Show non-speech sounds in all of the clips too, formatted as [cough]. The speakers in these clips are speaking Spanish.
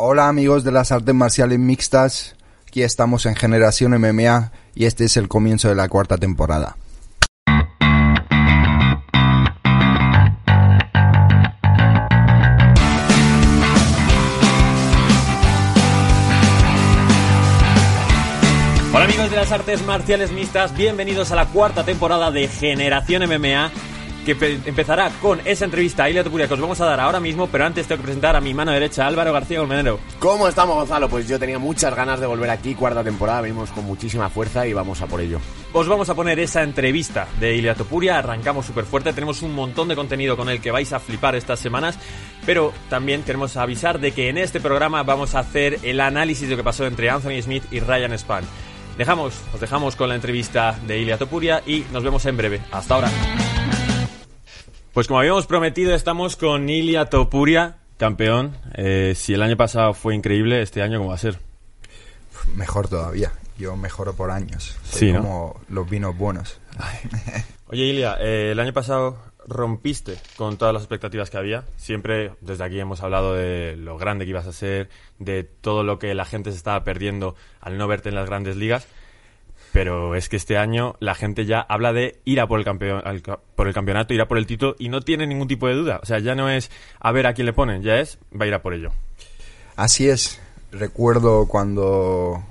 Hola amigos de las artes marciales mixtas, aquí estamos en Generación MMA y este es el comienzo de la cuarta temporada. Hola amigos de las artes marciales mixtas, bienvenidos a la cuarta temporada de Generación MMA que pe- empezará con esa entrevista a Ilia Topuria que os vamos a dar ahora mismo, pero antes tengo que presentar a mi mano derecha, Álvaro García Olmenero. ¿Cómo estamos, Gonzalo? Pues yo tenía muchas ganas de volver aquí, cuarta temporada, venimos con muchísima fuerza y vamos a por ello. Os vamos a poner esa entrevista de Ilia Topuria, arrancamos súper fuerte, tenemos un montón de contenido con el que vais a flipar estas semanas, pero también queremos avisar de que en este programa vamos a hacer el análisis de lo que pasó entre Anthony Smith y Ryan Spann. Dejamos, os dejamos con la entrevista de Ilia Topuria y nos vemos en breve. Hasta ahora. Pues como habíamos prometido, estamos con Ilia Topuria, campeón. Eh, si el año pasado fue increíble, este año ¿cómo va a ser? Mejor todavía, yo mejoro por años. Soy Sí, ¿no? como los vinos buenos. [laughs] Oye, Ilia, eh, el año pasado rompiste con todas las expectativas que había. Siempre desde aquí hemos hablado de lo grande que ibas a ser, de todo lo que la gente se estaba perdiendo al no verte en las grandes ligas. Pero es que este año la gente ya habla de ir a por el, campeón, al por el campeonato, ir a por el título y no tiene ningún tipo de duda. O sea, ya no es a ver a quién le ponen, ya es va a ir a por ello. Así es, recuerdo cuando,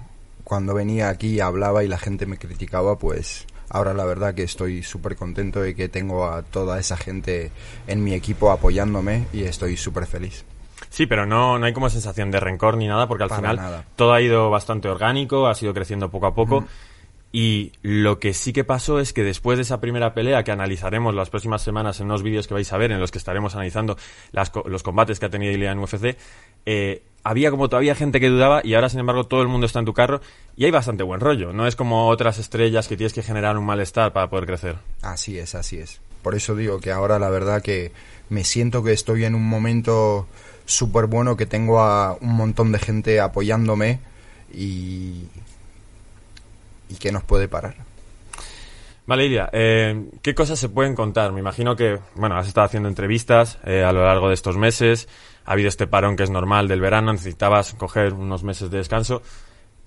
cuando venía aquí y hablaba y la gente me criticaba, pues ahora la verdad que estoy súper contento de que tengo a toda esa gente en mi equipo apoyándome y estoy súper feliz. Sí, pero no, no hay como sensación de rencor ni nada, porque al Para final nada. todo ha ido bastante orgánico, ha sido creciendo poco a poco. Y lo que sí que pasó es que después de esa primera pelea, que analizaremos las próximas semanas en unos vídeos que vais a ver, en los que estaremos analizando las los combates que ha tenido Ilia en UFC, eh, había como todavía gente que dudaba y ahora, sin embargo, todo el mundo está en tu carro y hay bastante buen rollo. No es como otras estrellas que tienes que generar un malestar para poder crecer. Así es, así es. Por eso digo que ahora la verdad que me siento que estoy en un momento súper bueno, que tengo a un montón de gente apoyándome y, y que nos puede parar. Vale, Ilia, eh, ¿qué cosas se pueden contar? Me imagino que, bueno, has estado haciendo entrevistas eh, a lo largo de estos meses, ha habido este parón que es normal del verano, necesitabas coger unos meses de descanso.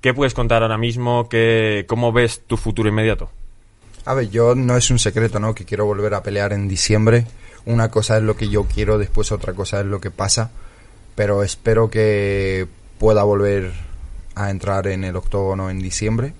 ¿Qué puedes contar ahora mismo? ¿Qué, ¿Cómo ves tu futuro inmediato? A ver, yo no es un secreto, ¿no? Que quiero volver a pelear en diciembre. Una cosa es lo que yo quiero, después otra cosa es lo que pasa. Pero espero que pueda volver a entrar en el octógono en diciembre.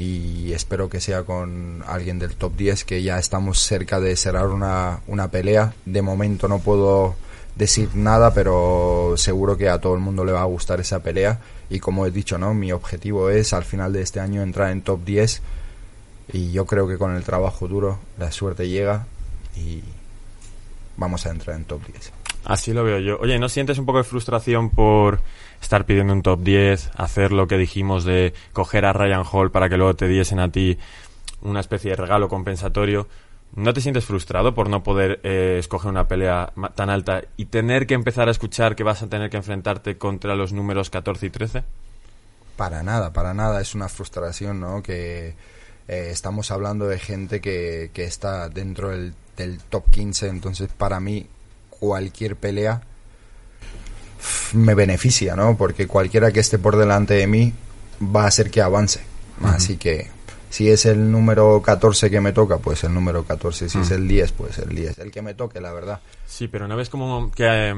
Y espero que sea con alguien del top 10, que ya estamos cerca de cerrar una, una pelea. De momento no puedo decir nada, pero seguro que a todo el mundo le va a gustar esa pelea. Y como he dicho, ¿no? Mi objetivo es al final de este año entrar en top 10 y yo creo que con el trabajo duro la suerte llega y vamos a entrar en top 10. Así lo veo yo. Oye, ¿no sientes un poco de frustración por estar pidiendo un top 10, hacer lo que dijimos de coger a Ryan Hall para que luego te diesen a ti una especie de regalo compensatorio? ¿No te sientes frustrado por no poder eh, escoger una pelea tan alta y tener que empezar a escuchar que vas a tener que enfrentarte contra los números 14 y 13? Para nada, para nada, es una frustración, ¿no? Que eh, estamos hablando de gente que, que está dentro del, del top 15, entonces para mí cualquier pelea me beneficia, ¿no? Porque cualquiera que esté por delante de mí va a hacer que avance. Así que si es el número 14 que me toca, pues el número 14. Si es el 10, pues el 10. El que me toque, la verdad. Sí, pero ¿no ves como que, eh,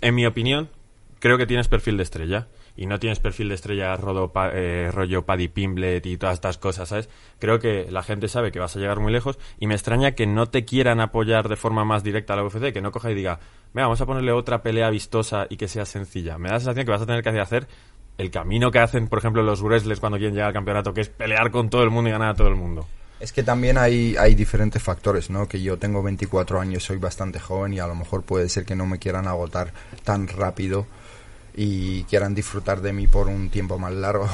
en mi opinión, creo que tienes perfil de estrella? Y no tienes perfil de estrella rodo, pa- eh, rollo Paddy Pimblet y todas estas cosas, ¿sabes? Creo que la gente sabe que vas a llegar muy lejos y me extraña que no te quieran apoyar de forma más directa a la UFC, que no coja y diga, venga, vamos a ponerle otra pelea vistosa y que sea sencilla. Me da la sensación que vas a tener que hacer el camino que hacen, por ejemplo, los wrestlers cuando quieren llegar al campeonato, que es pelear con todo el mundo y ganar a todo el mundo. Es que también hay, hay diferentes factores, ¿no? Que yo tengo 24 años, soy bastante joven y a lo mejor puede ser que no me quieran agotar tan rápido y quieran disfrutar de mí por un tiempo más largo.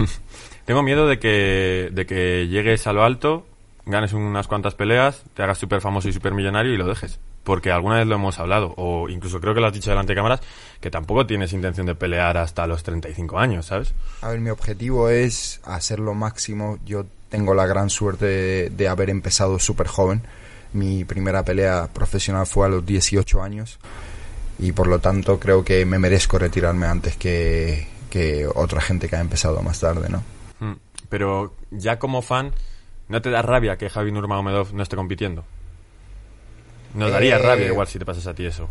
[laughs] Tengo miedo de que, de que llegues a lo alto, ganes unas cuantas peleas, te hagas súper famoso y súper millonario y lo dejes. Porque alguna vez lo hemos hablado, o incluso creo que lo has dicho delante de cámaras, que tampoco tienes intención de pelear hasta los 35 años, ¿sabes? A ver, mi objetivo es hacer lo máximo. Yo tengo la gran suerte de, de haber empezado súper joven. Mi primera pelea profesional fue a los 18 años. Y por lo tanto creo que me merezco retirarme antes que, que otra gente que ha empezado más tarde, ¿no? Mm, pero ya como fan, ¿no te da rabia que Javi Nurmagomedov no esté compitiendo? Nos daría Eh, rabia igual si te pasas a ti eso.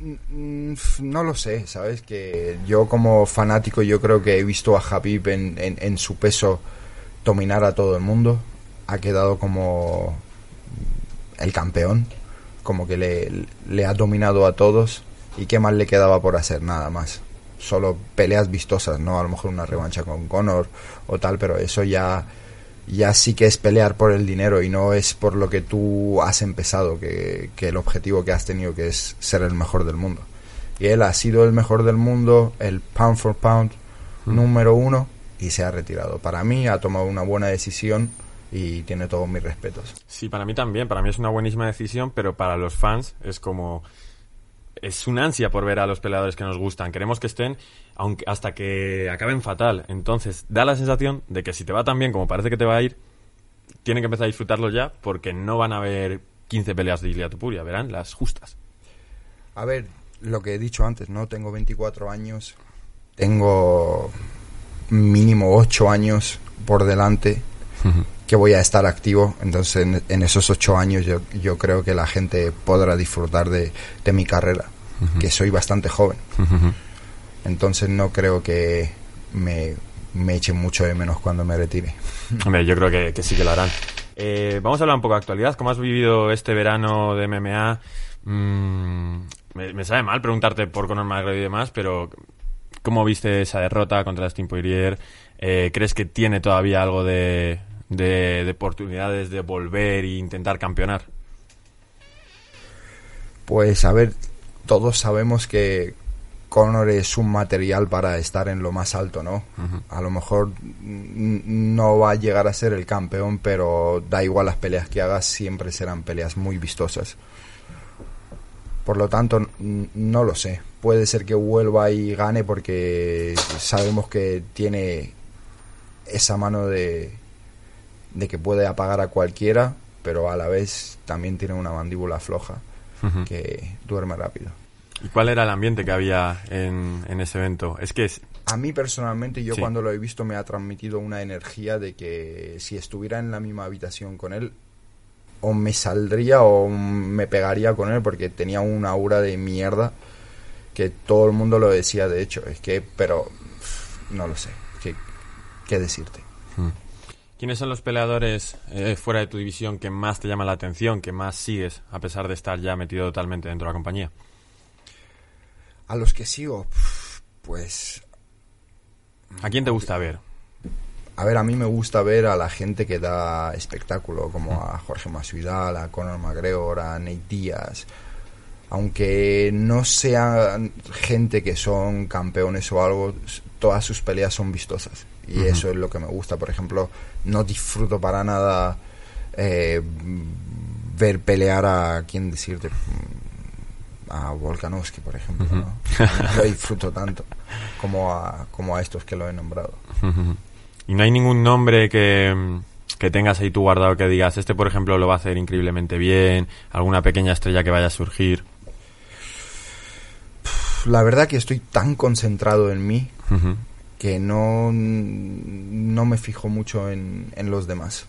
Mm, No lo sé, ¿sabes? Que yo como fanático yo creo que he visto a Habib en, en, en su peso dominar a todo el mundo. Ha quedado como el campeón, como que le, le ha dominado a todos. ¿Y qué más le quedaba por hacer? Nada más. Solo peleas vistosas, ¿no? A lo mejor una revancha con Conor o tal, pero eso ya, ya sí que es pelear por el dinero y no es por lo que tú has empezado, que, que el objetivo que has tenido que es ser el mejor del mundo. Y él ha sido el mejor del mundo, el pound for pound número uno y se ha retirado. Para mí ha tomado una buena decisión y tiene todos mis respetos. Sí, para mí también. Para mí es una buenísima decisión, pero para los fans es como... Es una ansia por ver a los peleadores que nos gustan. Queremos que estén aunque hasta que acaben fatal. Entonces, da la sensación de que si te va tan bien como parece que te va a ir, tienen que empezar a disfrutarlo ya porque no van a haber 15 peleas de Ilia Topuria, verán las justas. A ver, lo que he dicho antes, ¿no? Tengo 24 años, tengo mínimo 8 años por delante que voy a estar activo. Entonces, en, en esos 8 años yo, yo creo que la gente podrá disfrutar de, de mi carrera, que soy bastante joven. Entonces, no creo que me, me echen mucho de menos cuando me retire. Hombre, yo creo que, que sí que lo harán. Eh, vamos a hablar un poco de actualidad. ¿Cómo has vivido este verano de MMA? Mm, me, me sabe mal preguntarte por Conor McGregor y demás, pero ¿cómo viste esa derrota contra Stim Poirier? Eh, ¿Crees que tiene todavía algo de, de, de oportunidades de volver e intentar campeonar? Pues a ver, todos sabemos que Conor es un material para estar en lo más alto, ¿no? A lo mejor no va a llegar a ser el campeón, pero da igual las peleas que hagas, siempre serán peleas muy vistosas. Por lo tanto, no lo sé. Puede ser que vuelva y gane porque sabemos que tiene esa mano de, de que puede apagar a cualquiera, pero a la vez también tiene una mandíbula floja que duerme rápido. ¿Y cuál era el ambiente que había en, en ese evento? Es que es- A mí personalmente, yo Sí. cuando lo he visto me ha transmitido una energía de que si estuviera en la misma habitación con él, o me saldría o me pegaría con él porque tenía una aura de mierda que todo el mundo lo decía, de hecho. Es que, pero no lo sé. ¿Qué, qué decirte? ¿Quiénes son los peleadores eh, fuera de tu división que más te llaman la atención, que más sigues, a pesar de estar ya metido totalmente dentro de la compañía? A los que sigo, pues ¿A quién te gusta ver? A ver, a mí me gusta ver a la gente que da espectáculo, como a Jorge Masvidal, a Conor McGregor, a Nate Díaz. Aunque no sean gente que son campeones o algo, todas sus peleas son vistosas. Y eso es lo que me gusta. Por ejemplo, no disfruto para nada eh, ver pelear a, ¿quién decirte? Mm, A Volkanovski, por ejemplo. ¿no? No lo [laughs] disfruto tanto como a, como a estos que lo he nombrado. Y no hay ningún nombre que, que tengas ahí tú guardado que digas, este por ejemplo lo va a hacer increíblemente bien, alguna pequeña estrella que vaya a surgir. La verdad que estoy tan concentrado en mí que no, no me fijo mucho en, en los demás.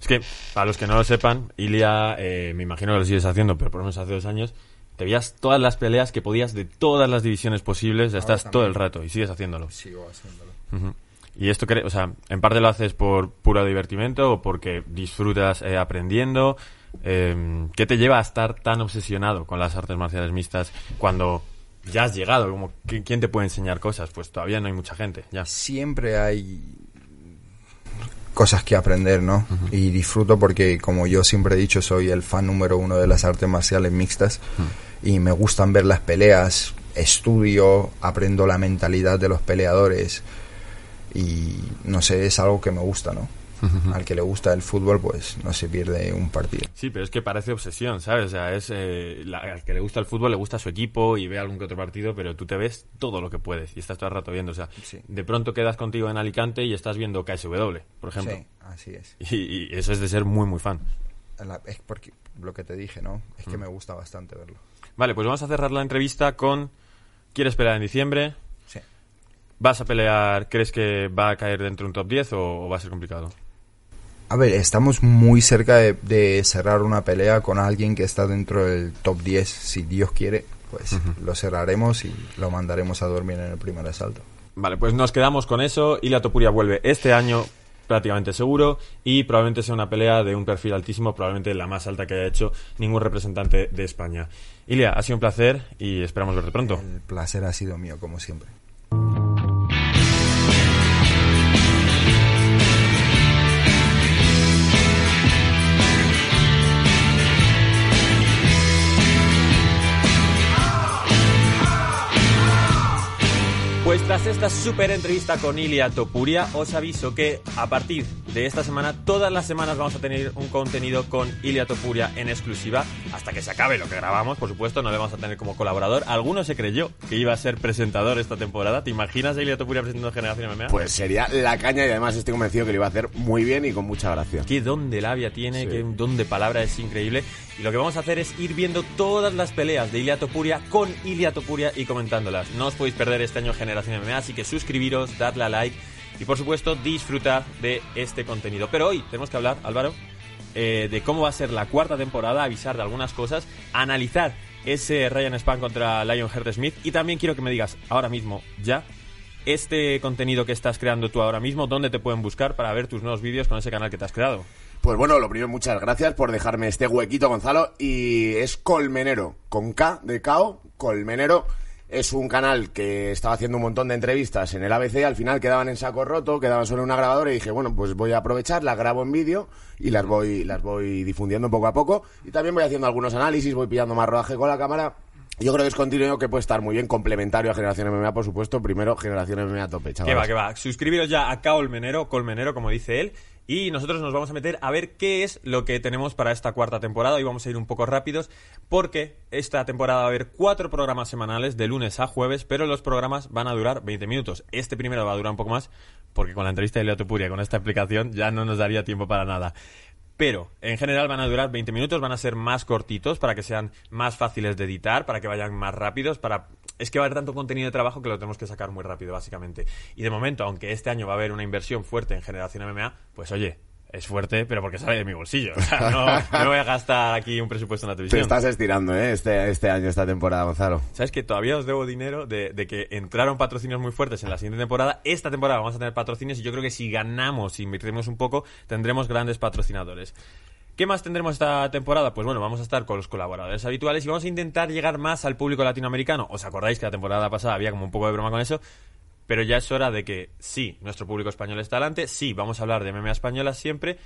Es que, para los que no lo sepan, Ilia, eh, me imagino que lo sigues haciendo, pero por lo menos hace dos años, te veías todas las peleas que podías de todas las divisiones posibles, estás todo el rato y sigues haciéndolo. Sigo haciéndolo. Y esto, o sea, en parte lo haces por puro divertimento o porque disfrutas eh, aprendiendo. Eh, ¿Qué te lleva a estar tan obsesionado con las artes marciales mixtas cuando ya has llegado? Como, ¿qui- ¿Quién te puede enseñar cosas? Pues todavía no hay mucha gente, ya. Siempre hay cosas que aprender, ¿no? Y disfruto porque, como yo siempre he dicho, soy el fan número uno de las artes marciales mixtas y me gustan ver las peleas, estudio, aprendo la mentalidad de los peleadores y, no sé, es algo que me gusta, ¿no? Al que le gusta el fútbol, pues no se pierde un partido. Sí, pero es que parece obsesión, ¿sabes? O sea, es eh, la- al que le gusta el fútbol le gusta su equipo y ve algún que otro partido, pero tú te ves todo lo que puedes y estás todo el rato viendo. O sea, Sí. de pronto quedas contigo en Alicante y estás viendo KSW, por ejemplo. Sí, así es. Y, y eso es de ser muy, muy fan. La- es porque lo que te dije, ¿no? Es que me gusta bastante verlo. Vale, pues vamos a cerrar la entrevista con ¿Quieres pelear en diciembre? Sí. ¿Vas a pelear? ¿Crees que va a caer dentro de un top 10 o, o va a ser complicado? A ver, estamos muy cerca de, de cerrar una pelea con alguien que está dentro del top 10. Si Dios quiere, pues lo cerraremos y lo mandaremos a dormir en el primer asalto. Vale, pues nos quedamos con eso. Ilia Topuria vuelve este año prácticamente seguro y probablemente sea una pelea de un perfil altísimo, probablemente la más alta que haya hecho ningún representante de España. Ilia, ha sido un placer y esperamos verte pronto. El placer ha sido mío, como siempre. Pues tras esta super entrevista con Ilia Topuria, os aviso que a partir de esta semana, todas las semanas vamos a tener un contenido con Ilia Topuria en exclusiva, hasta que se acabe lo que grabamos, por supuesto, no le vamos a tener como colaborador. Alguno se creyó que iba a ser presentador esta temporada. ¿Te imaginas a Ilia Topuria presentando Generación MMA? Pues sería la caña y además estoy convencido que lo iba a hacer muy bien y con mucha gracia. Qué don de labia tiene, Sí. qué don de palabra es increíble. Y lo que vamos a hacer es ir viendo todas las peleas de Ilia Topuria con Ilia Topuria y comentándolas. No os podéis perder este año Generación Así que suscribiros, dadle a like y por supuesto disfrutad de este contenido. Pero hoy tenemos que hablar, Álvaro, eh, de cómo va a ser la cuarta temporada, avisar de algunas cosas, analizar ese Ryan Span contra Lionheart Smith y también quiero que me digas ahora mismo, ya, este contenido que estás creando tú ahora mismo, ¿dónde te pueden buscar para ver tus nuevos vídeos con ese canal que te has creado? Pues bueno, lo primero, muchas gracias por dejarme este huequito, Gonzalo. Y es Colmenero, con K de Cao, Colmenero. Es un canal que estaba haciendo un montón de entrevistas en el ABC, al final quedaban en saco roto, quedaban solo en una grabadora y dije, bueno, pues voy a aprovechar, las grabo en vídeo y las voy, las voy difundiendo poco a poco. Y también voy haciendo algunos análisis, voy pillando más rodaje con la cámara. Yo creo que es contenido que puede estar muy bien, complementario a Generación MMA, por supuesto. Primero, Generación MMA a tope, Que chavales. va, que va. Suscribiros ya a Colmenero, Colmenero, como dice él. Y nosotros nos vamos a meter a ver qué es lo que tenemos para esta cuarta temporada. Y vamos a ir un poco rápidos, porque esta temporada va a haber cuatro programas semanales de lunes a jueves, pero los programas van a durar 20 minutos. Este primero va a durar un poco más, porque con la entrevista de Leo Topuria, con esta explicación, ya no nos daría tiempo para nada. Pero en general van a durar 20 minutos, van a ser más cortitos para que sean más fáciles de editar, para que vayan más rápidos, para es que va a haber tanto contenido de trabajo que lo tenemos que sacar muy rápido básicamente. Y de momento, aunque este año va a haber una inversión fuerte en Generación MMA, pues oye, es fuerte, pero porque sale de mi bolsillo. O sea, no, voy a gastar aquí un presupuesto en la Te televisión. estás estirando, ¿eh? Este, este año, esta temporada, Gonzalo. ¿Sabes que todavía os debo dinero de, de que entraron patrocinios muy fuertes en la siguiente temporada? Esta temporada vamos a tener patrocinios y yo creo que si ganamos, si invertimos un poco, tendremos grandes patrocinadores. ¿Qué más tendremos esta temporada? Pues bueno, vamos a estar con los colaboradores habituales y vamos a intentar llegar más al público latinoamericano. ¿Os acordáis que la temporada pasada había como un poco de broma con eso? Pero ya es hora de que sí, nuestro público español está delante, sí, vamos a hablar de MMA española siempre,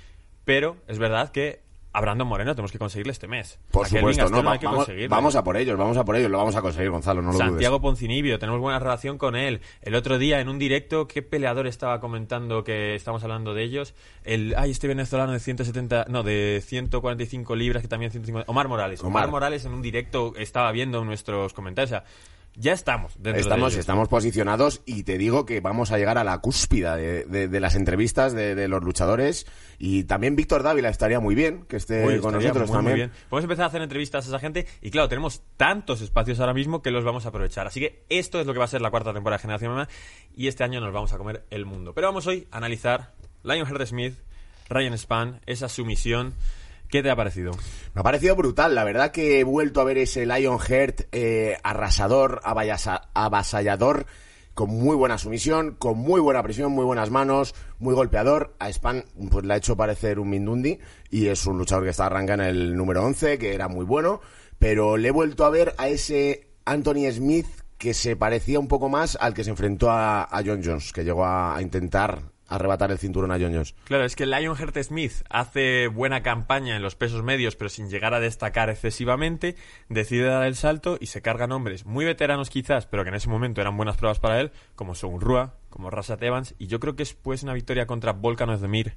pero es verdad que a Brandon Moreno tenemos que conseguirle este mes. Por supuesto, no, hay que vamos, vamos a por ellos, vamos a por ellos, lo vamos a conseguir, Gonzalo, no lo Santiago Poncinibio, tenemos buena relación con él. El otro día en un directo, ¿qué peleador estaba comentando que estamos hablando de ellos? El, ay, este venezolano de 170, no, de 145 libras, que también 150. Omar Morales. Omar, Omar. Morales en un directo estaba viendo nuestros comentarios. O sea, ya estamos dentro dudes. de Estamos, estamos posicionados y te digo que vamos a llegar a la cúspida de, de- de las entrevistas de, de los luchadores y también Víctor Dávila estaría muy bien que esté Uy, con nosotros muy, muy también. bien. Podemos empezar a hacer entrevistas a esa gente y claro, tenemos tantos espacios ahora mismo que los vamos a aprovechar. Así que esto es lo que va a ser la cuarta temporada de Generación MMA y este año nos vamos a comer el mundo. Pero vamos hoy a analizar Lionheart Smith, Ryan Span, esa sumisión. ¿Qué te ha parecido? Me ha parecido brutal, la verdad que he vuelto a ver ese Lionheart eh, arrasador, avasallador, con muy buena sumisión, con muy buena presión, muy buenas manos, muy golpeador. A Span pues le ha hecho parecer un Mindundi y es un luchador que está arrancando en el número 11, que era muy bueno, pero le he vuelto a ver a ese Anthony Smith que se parecía un poco más al que se enfrentó a, John Jones, que llegó a intentar arrebatar el cinturón a John Jones. Claro, es que Lionheart Smith hace buena campaña en los pesos medios, pero sin llegar a destacar excesivamente, decide dar el salto y se cargan hombres muy veteranos quizás, pero que en ese momento eran buenas pruebas para él, como Son Rua, como Rasat Evans, y yo creo que es pues una victoria contra Volkan Ozdemir,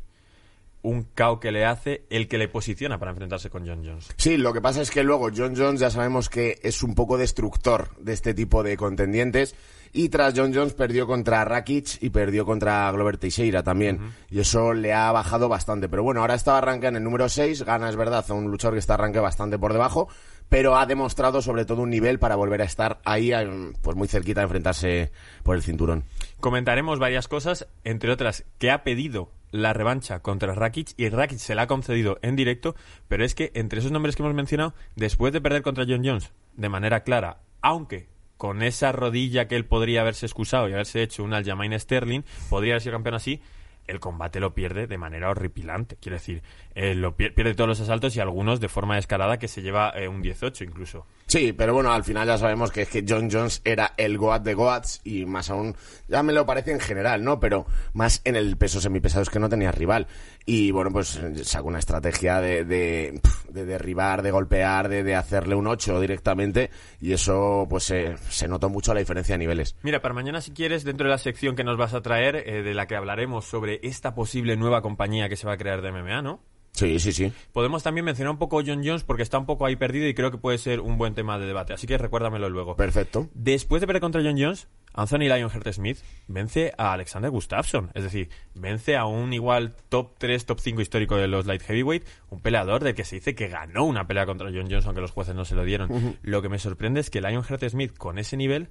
un KO que le hace el que le posiciona para enfrentarse con John Jones. Sí, lo que pasa es que luego John Jones ya sabemos que es un poco destructor de este tipo de contendientes. Y tras John Jones perdió contra Rakic y perdió contra Glover Teixeira también. Y eso le ha bajado bastante. Pero bueno, ahora estaba arranca en el número 6. Gana, es verdad, a un luchador que está arranque bastante por debajo. pero ha demostrado sobre todo un nivel para volver a estar ahí, eh, pues muy cerquita de enfrentarse por el cinturón. Comentaremos varias cosas, entre otras, que ha pedido la revancha contra Rakic y Rakic se la ha concedido en directo, pero es que entre esos nombres que hemos mencionado, después de perder contra John Jones de manera clara, aunque con esa rodilla que él podría haberse excusado y haberse hecho un Aljamain Sterling, podría haber sido campeón así, el combate lo pierde de manera horripilante. Quiero decir, eh, lo pierde todos los asaltos y algunos de forma descarada que se lleva eh, un 18 incluso. Sí, pero bueno, al final ya sabemos que es que John Jones era el Goat de Goats y más aún, ya me lo parece en general, ¿no? Pero más en el peso semipesado es que no tenía rival. Y bueno, pues sacó una estrategia de, de, derribar, de golpear, de, hacerle un 8 directamente y eso pues se notó mucho la diferencia de niveles. Mira, para mañana si quieres, dentro de la sección que nos vas a traer, eh, de la que hablaremos sobre esta posible nueva compañía que se va a crear de MMA, ¿no? Sí, sí, sí. Podemos también mencionar un poco John Jones porque está un poco ahí perdido y creo que puede ser un buen tema de debate. Así que recuérdamelo luego. Perfecto. Después de perder contra John Jones, Anthony Lionheart Smith vence a Alexander Gustafsson. Es decir, vence a un igual top 3, top 5 histórico de los light heavyweight. Un peleador del que se dice que ganó una pelea contra John Jones, aunque los jueces no se lo dieron. Lo que me sorprende es que Lionheart Smith, con ese nivel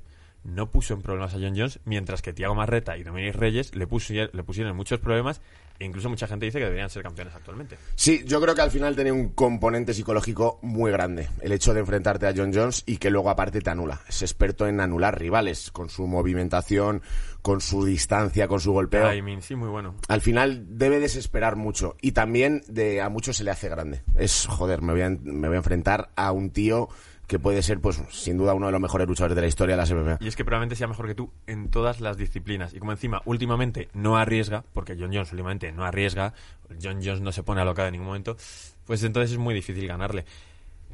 no puso en problemas a John Jones, mientras que Tiago Marreta y Dominic Reyes le, pusieron, le pusieron muchos problemas e incluso mucha gente dice que deberían ser campeones actualmente. Sí, yo creo que al final tenía un componente psicológico muy grande. El hecho de enfrentarte a John Jones y que luego aparte te anula. Es experto en anular rivales con su movimentación, con su distancia, con su golpeo. sí, muy bueno. Al final debe desesperar mucho y también de a muchos se le hace grande. Es, joder, me voy me voy a enfrentar a un tío que puede ser, pues, sin duda uno de los mejores luchadores de la historia de la MMA. Y es que probablemente sea mejor que tú en todas las disciplinas. Y como encima, últimamente no arriesga, porque John Jones últimamente no arriesga, John Jones no se pone alocado en ningún momento, pues entonces es muy difícil ganarle.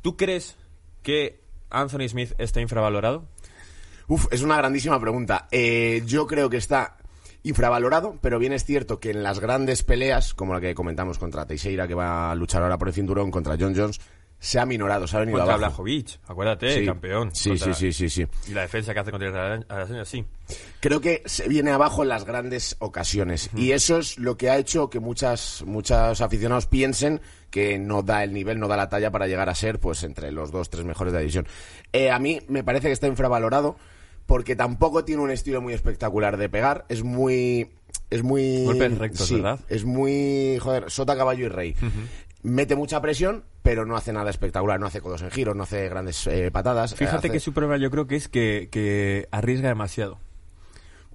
¿Tú crees que Anthony Smith está infravalorado? Uf, es una grandísima pregunta. Eh, yo creo que está infravalorado, pero bien es cierto que en las grandes peleas, como la que comentamos contra Teixeira, que va a luchar ahora por el cinturón, contra John Jones, se ha minorado, se ha venido contra abajo. Blachowicz, acuérdate, campeón. Sí, sí, sí, sí, sí. Y la defensa que hace contra el sí. Creo que se viene abajo en las grandes ocasiones. Y eso es lo que ha hecho que muchas, muchos aficionados piensen que no da el nivel, no da la talla para llegar a ser, pues, entre los dos, tres mejores de la división. Eh, a mí me parece que está infravalorado porque tampoco tiene un estilo muy espectacular de pegar. Es muy es muy golpes rectos, ¿verdad? Es muy joder, sota caballo y rey mete mucha presión, pero no hace nada espectacular, no hace codos en giros, no hace grandes eh, patadas. Fíjate que su problema yo creo que es que, arriesga demasiado.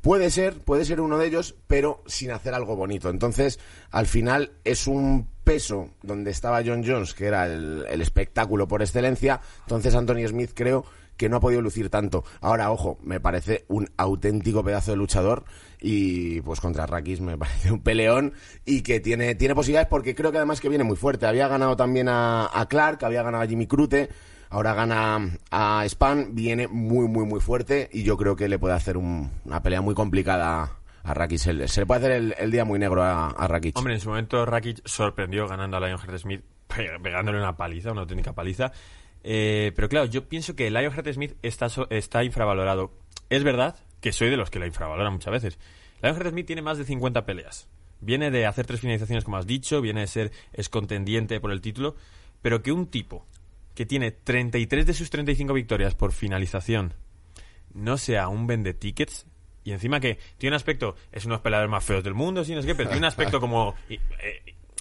Puede ser, puede ser uno de ellos, pero sin hacer algo bonito. Entonces, al final es un peso donde estaba John Jones, que era el, el espectáculo por excelencia. Entonces, Anthony Smith creo que no ha podido lucir tanto. Ahora, ojo, me parece un auténtico pedazo de luchador y pues contra Rakis me [laughs] parece un peleón y que tiene, tiene posibilidades porque creo que además que viene muy fuerte. Había ganado también a, Clark, había ganado a Jimmy Crute, ahora gana a Span, viene muy, muy, muy fuerte y yo creo que le puede hacer una pelea muy complicada a Rakic. Se, le puede hacer el, día muy negro a, a. Hombre, en su momento Rakic sorprendió ganando a Lionheart Smith, [laughs] pegándole una paliza, una auténtica paliza. Eh, pero claro, yo pienso que Lionheart Smith está, está infravalorado. Es verdad que soy de los que la infravaloran muchas veces. Lionheart Smith tiene más de 50 peleas. Viene de hacer tres finalizaciones, como has dicho, viene de ser es contendiente por el título, pero que un tipo que tiene 33 de sus 35 victorias por finalización no sea un vende tickets y encima que tiene un aspecto, es uno de los peleadores más feos del mundo, sí, no sé qué, pero tiene un aspecto como eh,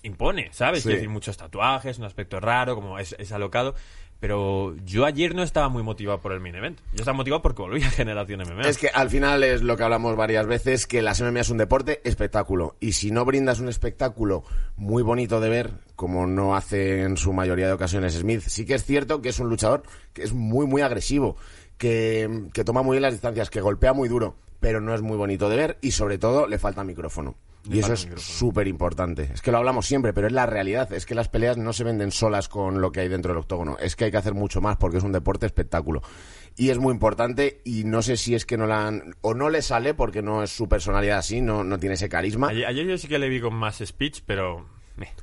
impone, ¿sabes? Sí. decir, muchos tatuajes, un aspecto raro, como es, es alocado. Pero yo ayer no estaba muy motivado por el main event. Yo estaba motivado porque volví a Generación MMA. Es que al final es lo que hablamos varias veces, que las MMA es un deporte espectáculo. Y si no brindas un espectáculo muy bonito de ver, como no hace en su mayoría de ocasiones Smith, sí que es cierto que es un luchador que es muy, muy agresivo, que, que toma muy bien las distancias, que golpea muy duro, pero no es muy bonito de ver y sobre todo le falta micrófono. Y eso es súper importante. Es que lo hablamos siempre, pero es la realidad. Es que las peleas no se venden solas con lo que hay dentro del octógono. Es que hay que hacer mucho más porque es un deporte espectáculo. Y es muy importante y no sé si es que no la han... O no le sale porque no es su personalidad así, no, no tiene ese carisma. Ayer, yo sí que le vi con más speech, pero...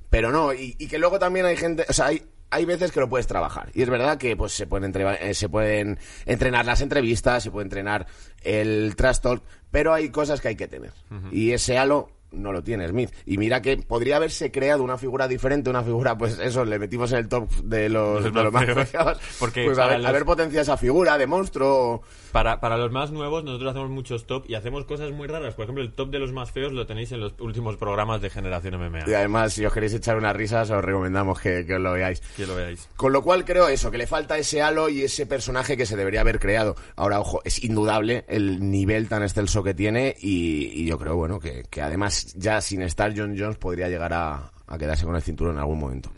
Pero no, y, que luego también hay gente... O sea, hay, hay veces que lo puedes trabajar. Y es verdad que pues se pueden, eh, se pueden entrenar las entrevistas, se puede entrenar el trash talk, pero hay cosas que hay que tener. Y ese halo no lo tiene Smith. Y mira que podría haberse creado una figura diferente, una figura, pues eso, le metimos en el top de los, Los de los más feos. [laughs] Porque pues haber, los- haber potenciado esa figura de monstruo. Para, para los más nuevos, nosotros hacemos muchos top y hacemos cosas muy raras. Por ejemplo, el top de los más feos lo tenéis en los últimos programas de Generación MMA. Y además, si os queréis echar unas risas, os recomendamos que, que os lo veáis. Que lo veáis. Con lo cual creo eso, que le falta ese halo y ese personaje que se debería haber creado. Ahora, ojo, es indudable el nivel tan excelso que tiene y, y yo creo, bueno, que, que además ya sin estar John Jones podría llegar a, quedarse con el cinturón en algún momento.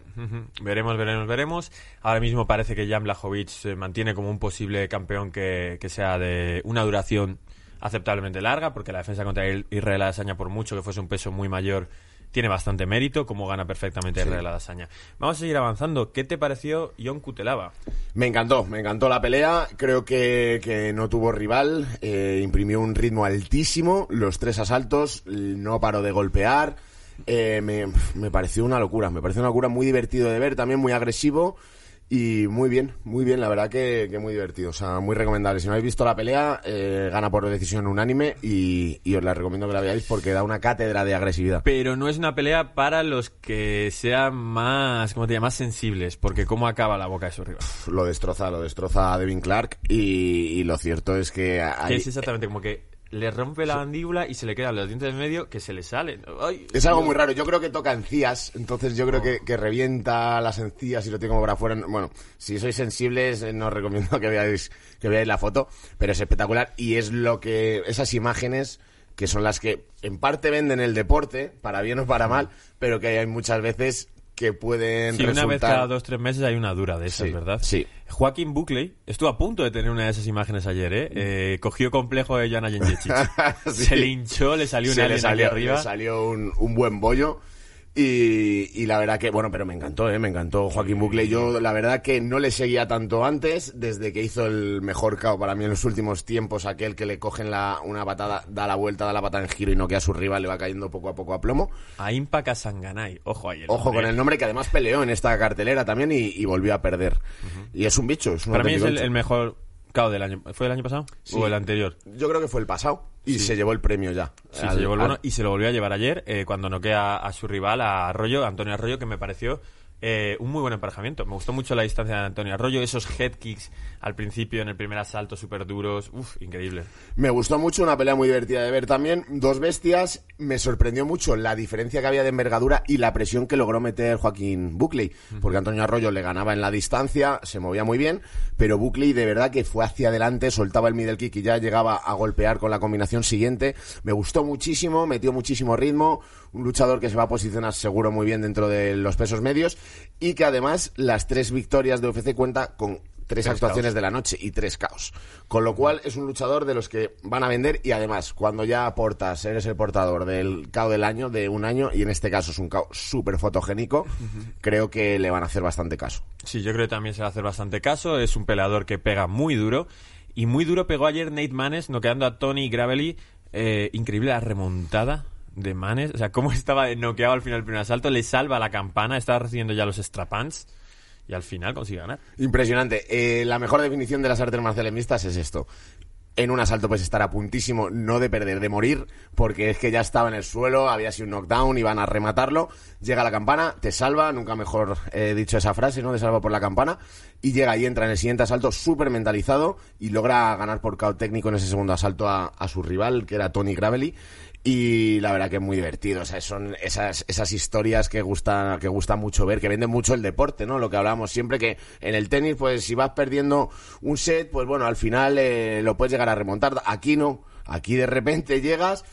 Veremos, veremos, veremos. Ahora mismo parece que Jan Blachowicz se mantiene como un posible campeón que, que sea de una duración aceptablemente larga, porque la defensa contra Israel Adesanya, por mucho que fuese un peso muy mayor, tiene bastante mérito, como gana perfectamente Israel Adesanya. Vamos a seguir avanzando. ¿Qué te pareció John Kutelava? Me encantó, me encantó la pelea. Creo que, que no tuvo rival. eh, imprimió un ritmo altísimo. Los tres asaltos, no paró de golpear. eh, me, me pareció una locura. Me pareció una locura muy divertido de ver, también muy agresivo. Y muy bien, muy bien, la verdad que, que muy divertido. O sea, muy recomendable. Si no habéis visto la pelea, eh, gana por decisión unánime y, y os la recomiendo que la veáis porque da una cátedra de agresividad. Pero no es una pelea para los que sean más, ¿cómo te llamas? Más sensibles, porque cómo acaba la boca de su rival. Lo destroza, lo destroza Devin Clark y, y lo cierto es que... Que hay- es exactamente como que le rompe la mandíbula y se le quedan los dientes del medio que se le salen. Ay, Es algo muy raro. Yo creo que toca encías, entonces yo creo que, que revienta las encías y lo tiene como para afuera. Bueno, si sois sensibles, eh, no os recomiendo que veáis, que veáis la foto, pero es espectacular y es lo que esas imágenes que son las que en parte venden el deporte, para bien o para mal, pero que hay muchas veces que pueden Sí, una vez cada dos tres meses hay una dura de esas, Sí, ¿verdad? sí. Joaquín Buckley estuvo a punto de tener una de esas imágenes ayer, ¿eh? Eh, cogió complejo de Jana. [laughs] Sí. Se le hinchó, le salió un Sí, le salió, arriba. le salió un, un buen bollo. Y, y la verdad que, bueno, pero me encantó, ¿eh? Me encantó Joaquín Buckley. Yo, la verdad que no le seguía tanto antes, desde que hizo el mejor KO para mí en los últimos tiempos, aquel que le cogen la, una patada, da la vuelta, da la patada en giro y no queda a su rival, le va cayendo poco a poco a plomo. A Impa Kasanganay. Ojo ahí. el Ojo nombre. con el nombre que además peleó en esta cartelera también y, y volvió a perder. Y es un bicho, es un Para mí es el mejor KO del año. ¿Fue el año pasado? Sí. ¿O el anterior? Yo creo que fue el pasado y se llevó el premio ya. Sí, Al- se llevó el al- bono y se lo volvió a llevar ayer eh, cuando noquea a su rival, a Arroyo, Antonio Arroyo, que me pareció eh, un muy buen emparejamiento. Me gustó mucho la distancia de Antonio Arroyo, esos head kicks al principio en el primer asalto súper duros. Uf, increíble. Me gustó mucho, una pelea muy divertida de ver también. Dos bestias, me sorprendió mucho la diferencia que había de envergadura y la presión que logró meter Joaquín Buckley. Porque Antonio Arroyo le ganaba en la distancia, se movía muy bien, pero Buckley de verdad que fue hacia adelante, soltaba el middle kick y ya llegaba a golpear con la combinación siguiente. Me gustó muchísimo, metió muchísimo ritmo. Un luchador que se va a posicionar seguro muy bien dentro de los pesos medios y que además las tres victorias de UFC cuenta con tres, Tres actuaciones caos. de la noche y tres caos. Con lo cual es un luchador de los que van a vender y además cuando ya aportas, eres el portador del cao del año, de un año, y en este caso es un cao súper fotogénico, creo que le van a hacer bastante caso. Sí, yo creo que también se va a hacer bastante caso. Es un peleador que pega muy duro. Y muy duro pegó ayer Nate Manes, noqueando a Tony Gravely. Eh, increíble la remontada de Manes. O sea, cómo [laughs] estaba noqueado al final del primer asalto. Le salva la campana, estaba recibiendo ya los strapans. Y al final consigue ganar. Impresionante. Eh, la mejor definición de las artes marciales mixtas es esto. En un asalto puedes estar a puntísimo, no de perder, de morir, porque es que ya estaba en el suelo, había sido un knockdown, iban a rematarlo, llega la campana, te salva, nunca mejor he dicho esa frase, ¿no? De salva por la campana, y llega y entra en el siguiente asalto súper mentalizado y logra ganar por KO técnico en ese segundo asalto a, a su rival, que era Tony Gravely, y la verdad que es muy divertido, o sea, son esas, esas historias que gusta, que gusta mucho ver, que venden mucho el deporte, ¿no? Lo que hablábamos siempre que en el tenis, pues si vas perdiendo un set, pues bueno, al final eh, lo puedes llegar a remontar. Aquí no, aquí de repente [laughs] llegas,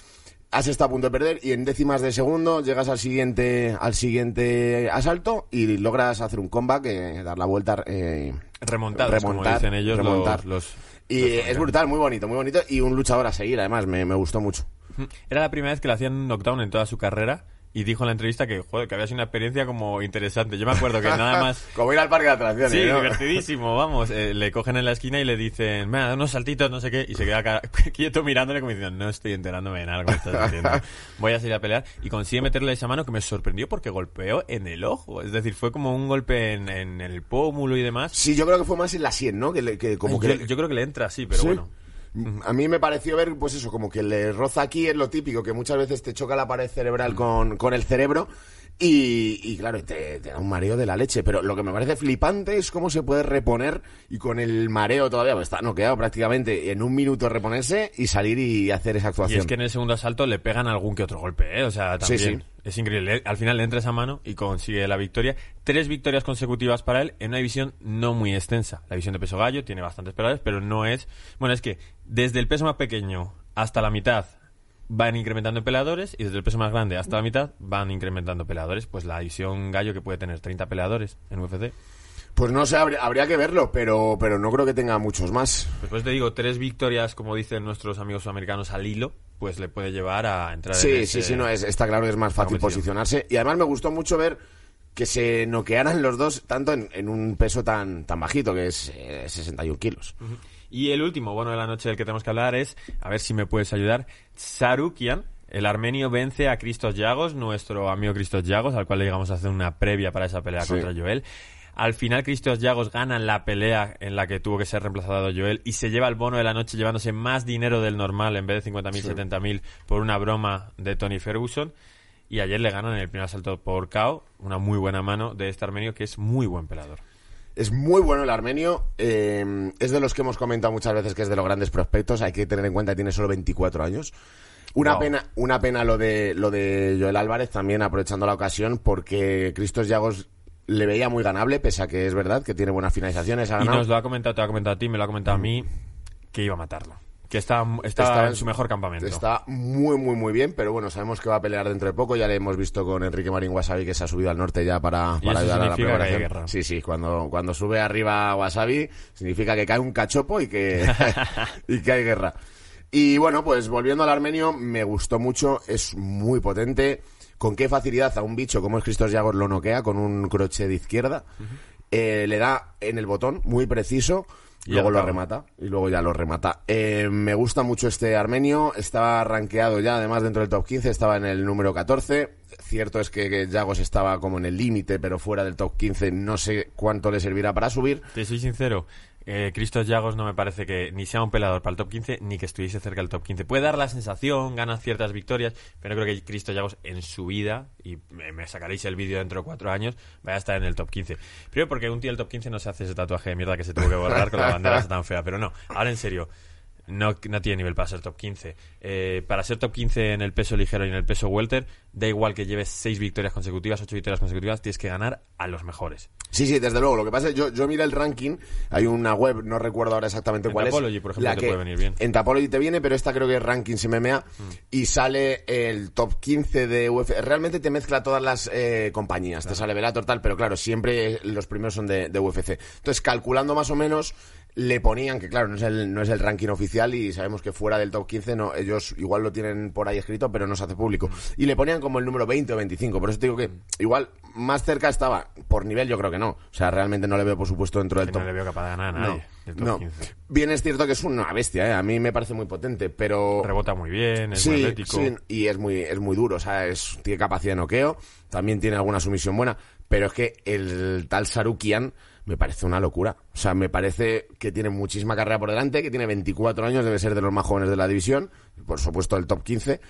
has estado a punto de perder y en décimas de segundo llegas al siguiente, al siguiente asalto y logras hacer un comeback, eh, dar la vuelta, eh, Remontados, como dicen ellos, los- remontar. los- y los es brutal, muy bonito, muy bonito y un luchador a seguir, además, me, me gustó mucho. [laughs] Era la primera vez que le hacían knockdown en toda su carrera. Y dijo en la entrevista que, joder, que había sido una experiencia como interesante. Yo me acuerdo que nada más [laughs] Como ir al parque de atracciones, Sí, ¿no? divertidísimo, vamos. Eh, le cogen en la esquina y le dicen, "Venga, da unos saltitos, no sé qué, y se queda [laughs] quieto mirándole como diciendo, no estoy enterándome de nada, como estás diciendo. Voy a salir a pelear. Y consigue meterle esa mano que me sorprendió porque golpeó en el ojo. Es decir, fue como un golpe en, en el pómulo y demás. Sí, yo creo que fue más en la sien, ¿no? Que, le- que como yo, que... yo creo que le entra así, pero Sí. bueno. A mí me pareció ver, pues eso, como que le roza aquí es lo típico, que muchas veces te choca la pared cerebral con, con el cerebro. Y, y claro, te, te da un mareo de la leche. Pero lo que me parece flipante es cómo se puede reponer y con el mareo todavía, pues está noqueado prácticamente, en un minuto reponerse y salir y hacer esa Y actuación. es que en el segundo asalto le pegan algún que otro golpe, ¿eh? O sea, Sí, también sí. es increíble. Al final le entra esa mano y consigue la victoria. Tres victorias consecutivas para él en una división no muy extensa. La división de peso gallo tiene bastantes peleadores, pero no es... Bueno, es que desde el peso más pequeño hasta la mitad van incrementando peleadores y desde el peso más grande hasta la mitad van incrementando peleadores. Pues la división gallo que puede tener 30 peleadores en UFC. Pues no sé, habría, habría que verlo, pero, pero no creo que tenga muchos más. Pues, pues te digo, tres victorias, como dicen nuestros amigos sudamericanos, al hilo, pues le puede llevar a entrar en Sí, sí, sí, no, es, está claro que es más fácil posicionarse. Y además me gustó mucho ver que se noquearan los dos tanto en, en un peso tan, tan bajito, que es eh, 61 kilos. Y el último bono de la noche del que tenemos que hablar es, a ver si me puedes ayudar, Sarukian. El armenio vence a Cristos Yagos, nuestro amigo Cristos Yagos, al cual le llegamos a hacer una previa para esa pelea Sí. contra Joel. Al final Cristos Yagos gana la pelea en la que tuvo que ser reemplazado Joel y se lleva el bono de la noche llevándose más dinero del normal en vez de 50.000, 70.000 por una broma de Tony Ferguson. Y ayer le ganan en el primer asalto por KO, una muy buena mano de este armenio que es muy buen pelador. Es muy bueno el armenio. eh, es de los que hemos comentado muchas veces que es de los grandes prospectos. Hay que tener en cuenta que tiene solo 24 años. Una Wow. pena, una pena lo de lo de Joel Álvarez también aprovechando la ocasión porque Cristos Llagos le veía muy ganable, pese a que es verdad que tiene buenas finalizaciones, ha Y nos lo ha comentado, te lo ha comentado a ti, me lo ha comentado a mí, que iba a matarlo. Que estaba, estaba, Estaba en su mejor campamento. Está muy, muy, muy bien, pero bueno, sabemos que va a pelear dentro de poco. Ya le hemos visto con Enrique Marín Wasabi que se ha subido al norte ya para, ayudar a la preparación. Sí, sí, cuando, cuando sube arriba Wasabi significa que cae un cachopo y que, [laughs] y que hay guerra. Y bueno, pues volviendo al armenio, me gustó mucho, es muy potente. Con qué facilidad a un bicho como es Cristos Yagos lo noquea con un crochet de izquierda. Eh, le da en el botón, muy preciso. Y luego lo remata y luego ya lo remata. Eh, me gusta mucho este armenio, estaba rankeado ya, además dentro del top 15, estaba en el número 14. Cierto es que, Yagos estaba como en el límite, pero fuera del top 15 no sé cuánto le servirá para subir. Te soy sincero, eh, Cristos Yagos no me parece que ni sea un pelador para el top 15 ni que estuviese cerca del top 15. Puede dar la sensación, gana ciertas victorias, pero creo que Cristos Yagos en su vida, y me, sacaréis el vídeo dentro de cuatro años, vaya a estar en el top 15. Primero porque un tío del top 15 no se hace ese tatuaje de mierda que se tuvo que borrar con la bandera tan fea, pero no, ahora en serio. No, no tiene nivel para ser top 15. Eh, para ser top 15 en el peso ligero y en el peso welter, da igual que lleves 6 victorias consecutivas, 8 victorias consecutivas, tienes que ganar a los mejores. Sí, sí, desde luego. Lo que pasa es que yo, yo miré el ranking, hay una web, no recuerdo ahora exactamente En cuál Tapology, es. por ejemplo, la te que- puede venir bien. En Tapology te viene, pero esta creo que es Rankings MMA y sale el top 15 de UFC. Realmente te mezcla todas las eh, compañías, te sale Bellator tal, pero claro, siempre los primeros son de, de UFC. Entonces, calculando más o menos, le ponían, que claro, no es, el, no es el ranking oficial y sabemos que fuera del top 15 no, ellos igual lo tienen por ahí escrito, pero no se hace público. Y le ponían como el número 20 o 25, por eso te digo que igual más cerca estaba, por nivel yo creo que no. O sea, realmente no le veo por supuesto dentro del top. no le veo capaz de ganar a No, nadie. del top no. 15. Bien es cierto que es una bestia, ¿eh? a mí me parece muy potente, pero... Rebota muy bien, es muy Sí, atlético. sí, y es muy, es muy duro, o sea, es, tiene capacidad de noqueo, también tiene alguna sumisión buena, pero es que el tal Sarukian me parece una locura. O sea, me parece que tiene muchísima carrera por delante, que tiene 24 años, debe ser de los más jóvenes de la división, por supuesto el top 15.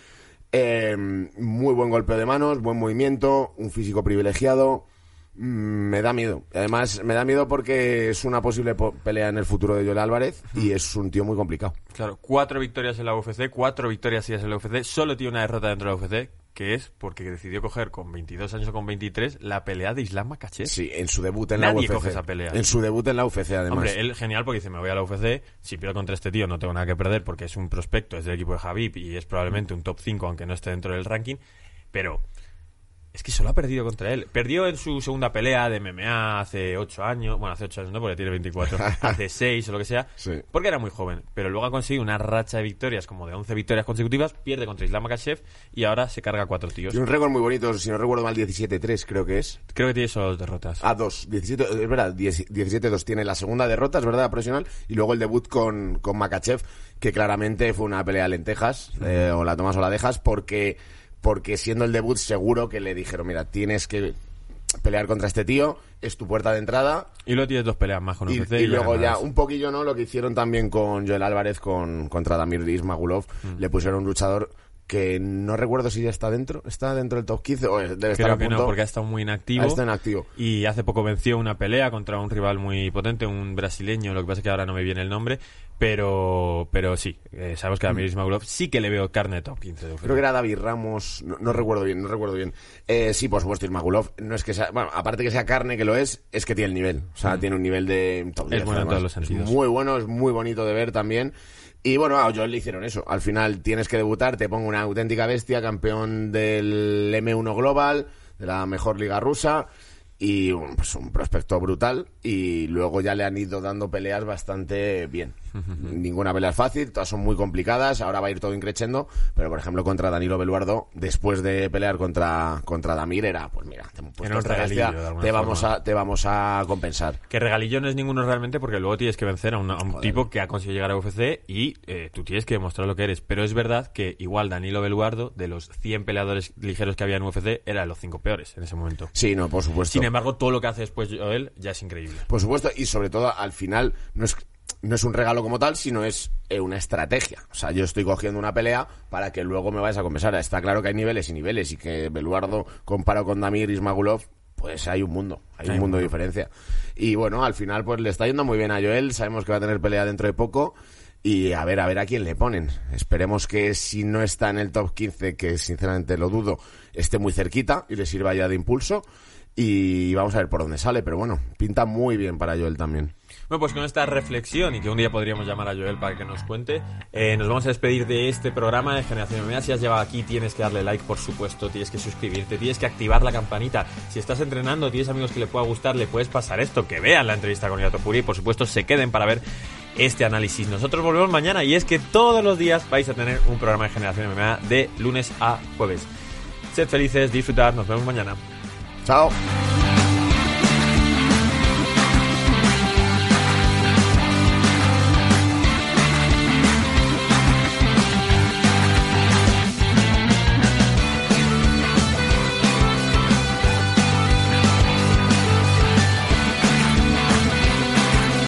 Eh, muy buen golpeo de manos, buen movimiento, un físico privilegiado. Mm, Me da miedo. Además, me da miedo porque es una posible po- pelea en el futuro de Joel Álvarez y es un tío muy complicado. Claro, cuatro victorias en la UFC, cuatro victorias en la UFC, solo tiene una derrota dentro de la UFC, que es porque decidió coger con 22 años o con 23 la pelea de Islam Makhachev. Sí, en su debut en la Nadie UFC. coge esa pelea. En su debut en la UFC, además. Hombre, él genial porque dice, me voy a la UFC, si pierdo contra este tío no tengo nada que perder porque es un prospecto, es del equipo de Javib y es probablemente un top 5 aunque no esté dentro del ranking, pero es que solo ha perdido contra él. Perdió en su segunda pelea de MMA hace 8 años, bueno, hace 8 años no, porque tiene 24, [laughs] hace 6 o lo que sea, Sí. porque era muy joven, pero luego ha conseguido una racha de victorias como de 11 victorias consecutivas, pierde contra Islam Makhachev y ahora se carga a cuatro tíos. Tiene un récord muy bonito, si no recuerdo mal, 17-3 creo que es. Creo que tiene solo dos derrotas. Ah, 2. 17, es verdad, 10 17-2 tiene la segunda derrota, es verdad, profesional. Y luego el debut con, con Makachev, que claramente fue una pelea lentejas, eh, o la tomas o la dejas, porque, porque siendo el debut seguro que le dijeron, mira, tienes que pelear contra este tío, es tu puerta de entrada. Y luego tienes dos peleas más con Y, y luego ya, un poquillo, ¿no? Lo que hicieron también con Joel Álvarez con, contra Damir Ismagulov. Mm. Le pusieron un luchador que no recuerdo si ya está dentro. ¿Está dentro del top 15? O debe estar Creo a que punto. no, porque ha estado muy inactivo. Ah, está inactivo. Y hace poco venció una pelea contra un rival muy potente, un brasileño, lo que pasa es que ahora no me viene el nombre, pero pero sí, eh, sabemos que a Damir Ismagulov sí que le veo carne de top 15 de UFC. Mm. Creo que era David Ramos, no, no recuerdo bien, no recuerdo bien. Eh, sí, por supuesto, Ismagulov, no es que sea, bueno, aparte que sea carne que lo es, es que tiene el nivel. O sea, tiene un nivel de top Mm. Es 10, bueno en todos los sentidos. Es muy bueno, es muy bonito de ver también. Y bueno, a le hicieron eso. Al final tienes que debutar, te pongo una auténtica bestia, campeón del M1 Global, de la mejor liga rusa. Y un, pues un prospecto brutal. Y luego ya le han ido dando peleas bastante bien. Ninguna pelea es fácil, todas son muy complicadas. Ahora va a ir todo increchendo. Pero por ejemplo, contra Danilo Beluardo, después de pelear contra, contra Damir, era pues mira, te, hemos puesto Era un esta regalillo, bestia, te vamos, forma. a, te vamos a compensar. Que regalillo no es ninguno realmente porque luego tienes que vencer a, una- a un tipo que ha conseguido llegar a UFC y eh, tú tienes que demostrar lo que eres. Pero es verdad que igual Danilo Beluardo, de los 100 peleadores ligeros que había en UFC, era de los cinco peores en ese momento. Sí, no, por supuesto. Sin embargo, todo lo que hace después Joel ya es increíble. Por supuesto, y sobre todo al final no es, no es un regalo como tal, sino es eh, una estrategia. O sea, yo estoy cogiendo una pelea para que luego me vayas a compensar. Está claro que hay niveles y niveles y que Beluardo comparado con Damir Ismagulov, pues hay un mundo, hay, un mundo de diferencia. Y bueno, al final pues le está yendo muy bien a Joel, sabemos que va a tener pelea dentro de poco. Y a ver, a ver a quién le ponen. Esperemos que si no está en el top 15, que sinceramente lo dudo, esté muy cerquita y le sirva ya de impulso. Y vamos a ver por dónde sale, pero bueno, pinta muy bien para Joel también. Bueno, pues con esta reflexión y que un día podríamos llamar a Joel para que nos cuente, eh, nos vamos a despedir de este programa de Generación MMA. Si has llegado aquí, tienes que darle like, por supuesto, tienes que suscribirte, tienes que activar la campanita. Si estás entrenando, tienes amigos que le pueda gustar, le puedes pasar esto, que vean la entrevista con Iato Puri y, por supuesto, se queden para ver este análisis. Nosotros volvemos mañana y es que todos los días vais a tener un programa de Generación MMA de lunes a jueves. Sed felices, disfrutad, nos vemos mañana. Chao.